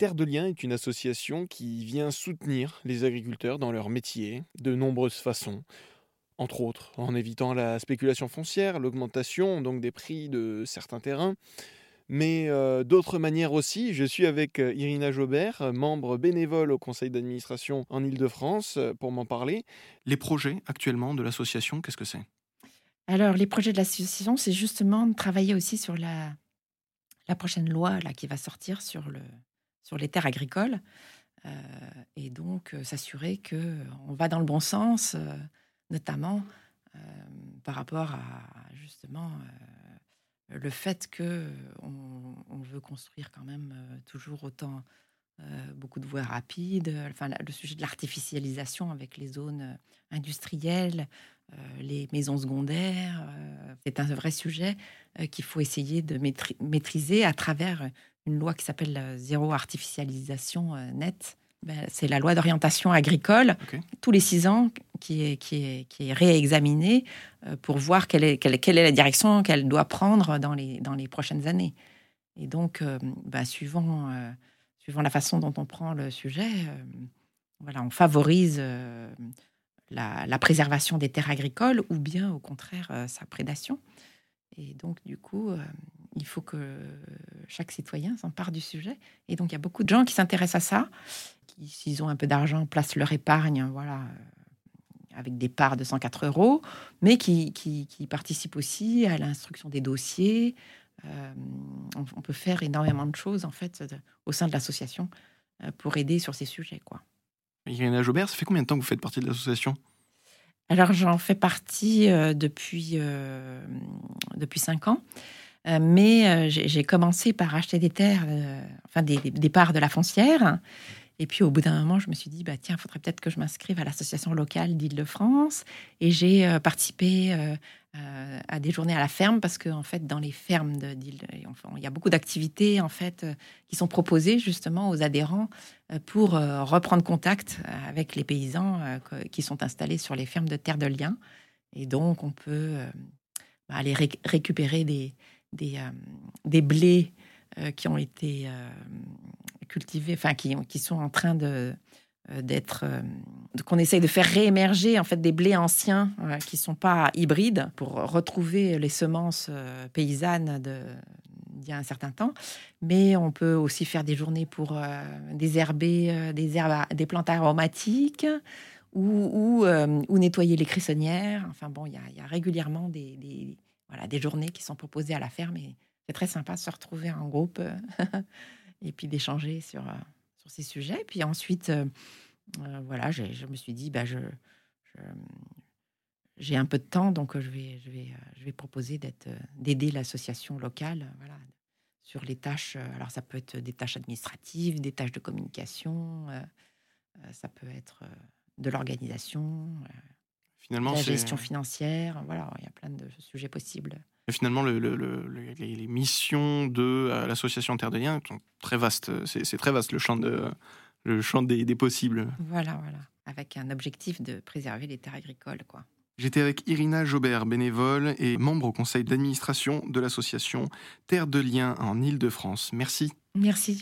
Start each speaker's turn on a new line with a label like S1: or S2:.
S1: Terre de Liens est une association qui vient soutenir les agriculteurs dans leur métier de nombreuses façons. Entre autres, en évitant la spéculation foncière, l'augmentation donc des prix de certains terrains, mais euh, d'autres manières aussi. Je suis avec euh, Irina Jobert, membre bénévole au conseil d'administration en Ile-de-France, euh, pour m'en parler. Les projets actuellement de l'association, qu'est-ce que c'est?
S2: Alors, les projets de l'association, c'est justement de travailler aussi sur la, la prochaine loi là, qui va sortir sur le, sur les terres agricoles. Euh, et donc euh, s'assurer que on va dans le bon sens, euh, notamment par rapport à justement le fait que on, veut construire quand même toujours autant beaucoup de voies rapides, enfin le sujet de l'artificialisation avec les zones industrielles, les maisons secondaires, c'est un vrai sujet qu'il faut essayer de maîtriser à travers une loi qui s'appelle zéro artificialisation euh, nette. Ben, c'est la loi d'orientation agricole, tous les six ans, qui est, qui est, qui est réexaminée euh, pour voir quelle est, quelle, quelle est la direction qu'elle doit prendre dans les, dans les prochaines années. Et donc, euh, ben, suivant, suivant la façon dont on prend le sujet, voilà, on favorise la, préservation des terres agricoles ou bien au contraire sa prédation. Et donc, du coup, il faut que chaque citoyen s'empare du sujet. Et donc, il y a beaucoup de gens qui s'intéressent à ça, qui, s'ils ont un peu d'argent, placent leur épargne, voilà, euh, avec des parts de 104 euros, mais qui, qui, participent aussi à l'instruction des dossiers. Euh, on, peut faire énormément de choses, en fait, au sein de l'association euh, pour aider sur ces sujets, quoi.
S1: Irina Jobert, ça fait combien de temps que vous faites partie de l'association?
S2: Alors j'en fais partie depuis, depuis cinq ans. Euh, mais euh, j'ai commencé par acheter des terres, euh, enfin des, parts de la foncière. Et puis au bout d'un moment, je me suis dit, bah, tiens, il faudrait peut-être que je m'inscrive à l'association locale d'Île-de-France. Et j'ai participé à des journées à la ferme parce qu'en en fait, dans les fermes d'Île, il y a beaucoup d'activités en fait qui sont proposées justement aux adhérents pour reprendre contact avec les paysans qui sont installés sur les fermes de Terre de Liens. Et donc, on peut bah, aller récupérer des, des, euh, blés euh, qui ont été euh, cultivés, enfin qui, qui sont en train de d'être qu'on essaye de faire réémerger en fait des blés anciens qui sont pas hybrides pour retrouver les semences paysannes de d'il y a un certain temps mais on peut aussi faire des journées pour désherber des herbes des plantes aromatiques ou, nettoyer les crissonnières enfin bon il y a, régulièrement des, des voilà, des journées qui sont proposées à la ferme. Et c'est très sympa de se retrouver en groupe euh, et puis d'échanger sur, euh, sur ces sujets. Puis ensuite, euh, voilà, je me suis dit, bah, je, j'ai un peu de temps, donc je vais, je vais, je vais proposer d'être, d'aider l'association locale, voilà, sur les tâches. Alors ça peut être des tâches administratives, des tâches de communication, ça peut être de l'organisation, Finalement, la gestion financière, voilà, il y a plein de sujets possibles.
S1: Et finalement, le, les, missions de euh, l'association Terre de Liens sont très vastes. C'est très vaste le champ, de, le champ des, des, possibles.
S2: Voilà, voilà, avec un objectif de préserver les terres agricoles, quoi.
S1: J'étais avec Irina Jobert, bénévole et membre au conseil d'administration de l'association Terre de Liens en Île-de-France. Merci.
S2: Merci.